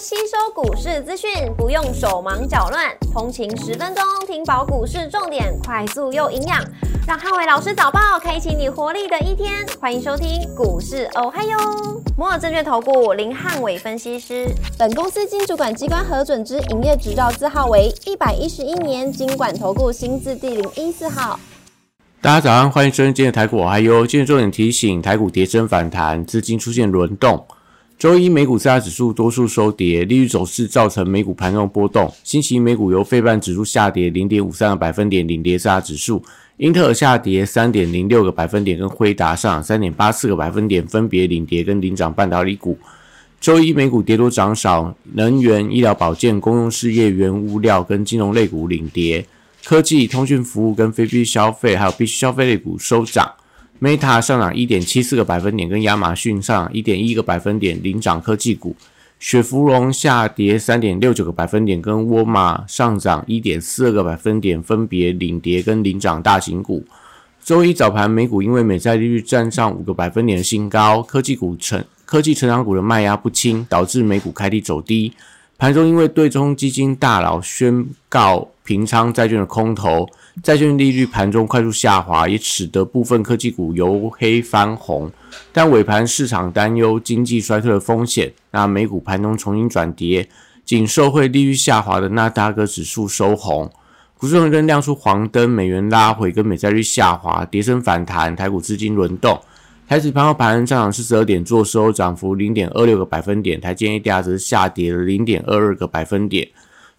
吸收股市资讯，不用手忙脚乱，通勤十分钟听饱股市重点，快速又营养，让汉伟老师早报开启你活力的一天。欢迎收听股市哦嗨哟，摩尔证券投顾林汉伟分析师，本公司经主管机关核准之营业执照字号为一百一十一年经管投顾新字第零一四号。大家早上，欢迎收听今天的台股哦嗨哟。今天重点提醒，台股跌升反弹，资金出现轮动。周一美股四大指数多数收跌，利率走势造成美股盘中波动。星期一美股由费半指数下跌零点五三个百分点领跌四大指数，英特尔下跌三点零六个百分点，跟辉达上涨三点八四个百分点，分别领跌跟领涨半导体股。周一美股跌多涨少，能源、医疗保健、公用事业、原物料跟金融类股领跌，科技、通讯服务跟非必需消费还有必需消费类股收涨。Meta 上涨一点七四个百分点，跟亚马逊上涨一点一个百分点领涨科技股；雪芙蓉下跌三点六九个百分点，跟沃尔玛上涨一点四二个百分点，分别领跌跟领涨大型股。周一早盘美股因为美债利率站上五个百分点的新高，科技股成科技成长股的卖压不轻，导致美股开低走低。盘中因为对冲基金大佬宣告平仓债券的空头。债券利率盘中快速下滑，也使得部分科技股由黑翻红。但尾盘市场担忧经济衰退的风险，那美股盘中重新转跌，仅受惠利率下滑的纳达克指数收红。股市红灯亮出黄灯，美元拉回跟美债率下滑，跌升反弹，台股资金轮动。台指盘后盘上涨四十二点，做收涨幅零点二六个百分点，台积 A D R 则下跌了零点二二个百分点。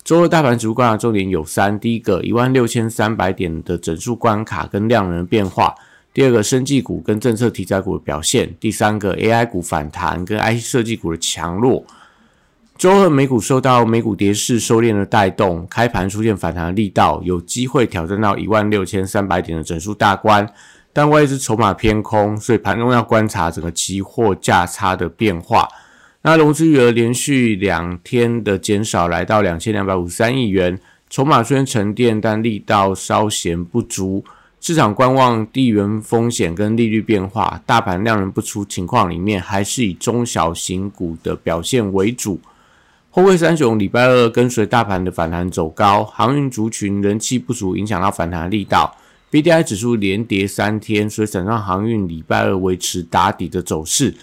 周二大盘指数观察重点有三：第一个，一万六千三百点的整数关卡跟量能变化；第二个，生技股跟政策题材股的表现；第三个，AI 股反弹跟 IC 设计股的强弱。周二美股受到美股跌势收敛的带动，开盘出现反弹的力道，有机会挑战到一万六千三百点的整数大关，但外资筹码偏空，所以盘中要观察整个期货价差的变化。那融资余额连续两天的减少，来到两千两百五十三亿元，筹码虽然沉淀，但力道稍显不足。市场观望地缘风险跟利率变化，大盘量能不出情况里面，还是以中小型股的表现为主。后会三雄礼拜二跟随大盘的反弹走高，航运族群人气不足，影响到反弹力道。B D I 指数连跌三天，所以整上航运礼拜二维持打底的走势。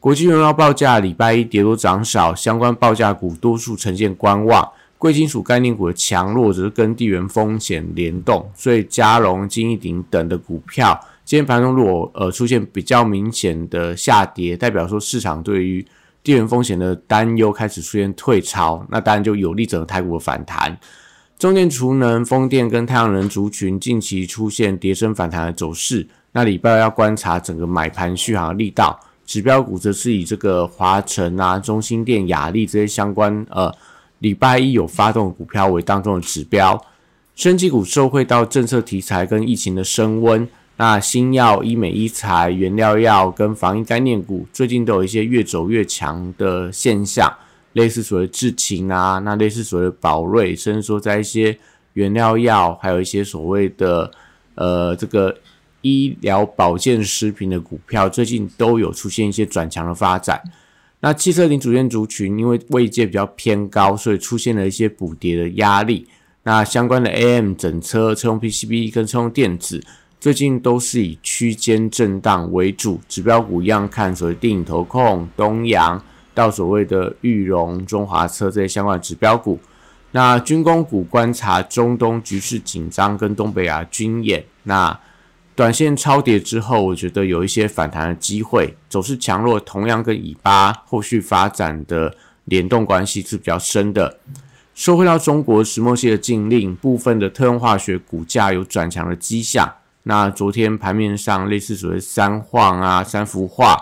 国际原油报价礼拜一跌多涨少，相关报价股多数呈现观望。贵金属概念股的强弱则是跟地缘风险联动，所以嘉荣、金益鼎等的股票今天盘中如果呃出现比较明显的下跌，代表说市场对于地缘风险的担忧开始出现退潮，那当然就有利整个台股的反弹。中电、储能、风电跟太阳能族群近期出现跌升反弹的走势，那礼拜要观察整个买盘续航的力道。指标股则是以这个华晨啊、中心电、雅力这些相关呃，礼拜一有发动股票为当中的指标。升级股受惠到政策题材跟疫情的升温，那新药、医美、医材、原料药跟防疫概念股最近都有一些越走越强的现象，类似所谓智勤啊，那类似所谓宝瑞，甚至说在一些原料药，还有一些所谓的呃这个。医疗保健食品的股票最近都有出现一些转强的发展。那汽车零组件族群因为位阶比较偏高，所以出现了一些补跌的压力。那相关的 AM 整车、车用 PCB 跟车用电子最近都是以区间震荡为主。指标股一样看所谓电影投控、东阳到所谓的裕隆、中华车这些相关的指标股。那军工股观察中东局势紧张跟东北亚军演。那短线超跌之后，我觉得有一些反弹的机会，走势强弱同样跟以巴后续发展的联动关系是比较深的。收回到中国石墨烯的禁令，部分的特用化学股价有转强的迹象。那昨天盘面上类似所谓三晃啊、三幅画，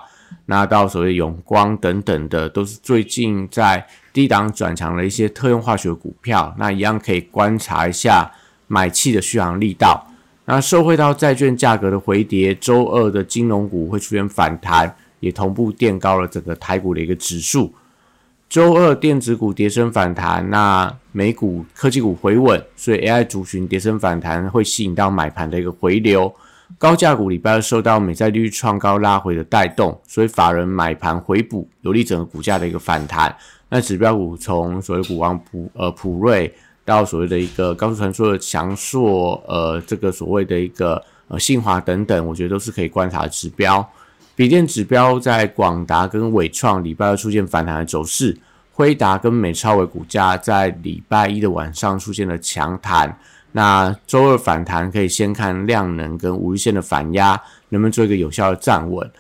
那到所谓永光等等的，都是最近在低档转强的一些特用化学股票。那一样可以观察一下买气的续航力道。那受惠到债券价格的回跌，周二的金融股会出现反弹，也同步垫高了整个台股的一个指数。周二电子股跌升反弹，那美股科技股回稳，所以 AI 族群跌升反弹会吸引到买盘的一个回流。高价股礼拜二受到美债利率创高拉回的带动，所以法人买盘回补，有利整个股价的一个反弹。那指标股从所谓股王普呃普瑞到所谓的一个高速传输的强硕，呃，这个所谓的一个呃信华等等，我觉得都是可以观察的指标。笔电指标在广达跟伟创礼拜二出现反弹的走势，辉达跟美超伟股价在礼拜一的晚上出现了强弹。那周二反弹可以先看量能跟五日线的反压，能不能做一个有效的站稳。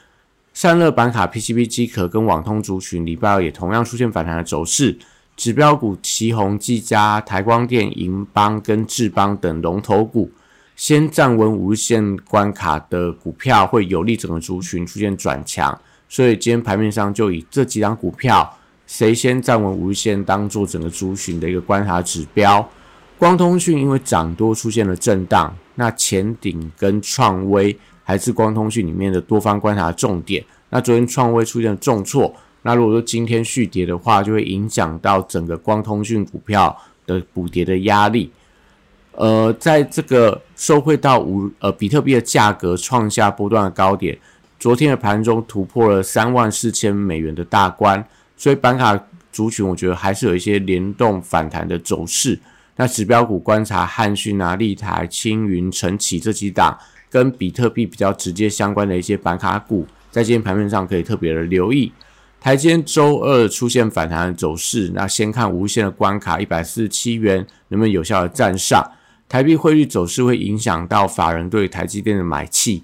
散热板卡、PCB 机壳跟网通族群礼拜二也同样出现反弹的走势。指标股旗宏、技嘉、台光电、银邦跟智邦等龙头股。先站稳五日线关卡的股票，会有利整个族群出现转强，所以今天盘面上就以这几张股票，谁先站稳五日线，当做整个族群的一个观察指标。光通讯因为涨多出现了震荡，那前顶跟创威还是光通讯里面的多方观察重点。那昨天创威出现了重挫，那如果说今天续跌的话，就会影响到整个光通讯股票的补跌的压力。呃，在这个收汇到五呃比特币的价格创下波段的高点，昨天的盘中突破了三万四千美元的大关，所以板卡族群我觉得还是有一些联动反弹的走势。那指标股观察汉讯啊、立台、青云、晨起这几档跟比特币比较直接相关的一些板卡股，在今天盘面上可以特别的留意。台间周二出现反弹的走势，那先看无限的关卡一百四十七元能不能有效的站上。台币汇率走势会影响到法人对台积电的买气，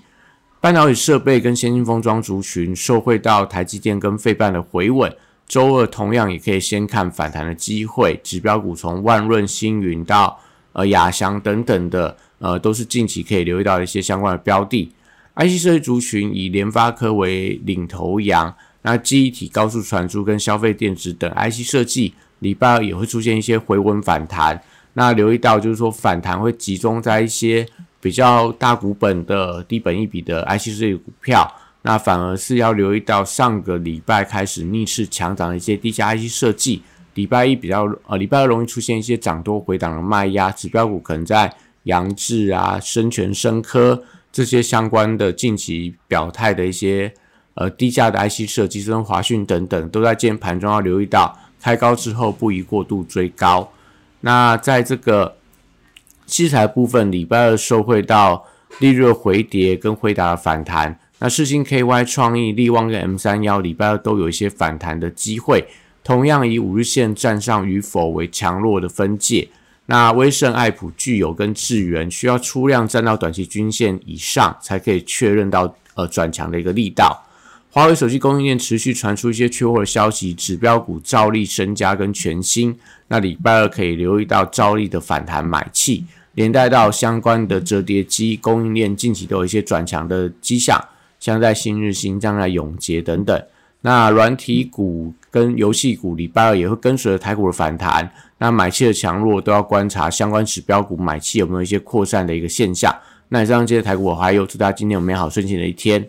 半导体设备跟先进封装族群受惠到台积电跟费半的回稳，周二同样也可以先看反弹的机会。指标股从万润、星云到呃亚翔等等的，呃都是近期可以留意到一些相关的标的。IC 设计族群以联发科为领头羊，那记忆体、高速传输跟消费电子等 IC 设计，礼拜二也会出现一些回稳反弹。那留意到，就是说反弹会集中在一些比较大股本的低本一比的 IC 设计股票，那反而是要留意到上个礼拜开始逆势强涨的一些低价 IC 设计，礼拜一比较呃礼拜二容易出现一些涨多回档的卖压，指标股可能在扬智啊、深全、深科这些相关的近期表态的一些呃低价的 IC 设计，跟华讯等等，都在今天盘中要留意到，开高之后不宜过度追高。那在这个器材部分，礼拜二受惠到利润回跌跟回答的反弹。那世星 KY 创意、力旺跟 M 三幺礼拜二都有一些反弹的机会，同样以五日线站上与否为强弱的分界。那威盛、爱普、具有跟智源需要出量站到短期均线以上，才可以确认到呃转强的一个力道。华为手机供应链持续传出一些缺货的消息，指标股兆利、身家跟全新，那礼拜二可以留意到兆利的反弹买气，连带到相关的折叠机供应链近期都有一些转强的迹象，像在新日新、将在永杰等等。那软体股跟游戏股礼拜二也会跟随着台股的反弹，那买气的强弱都要观察相关指标股买气有没有一些扩散的一个现象。那以上这些台股，我还有祝大家今天有美好顺心的一天。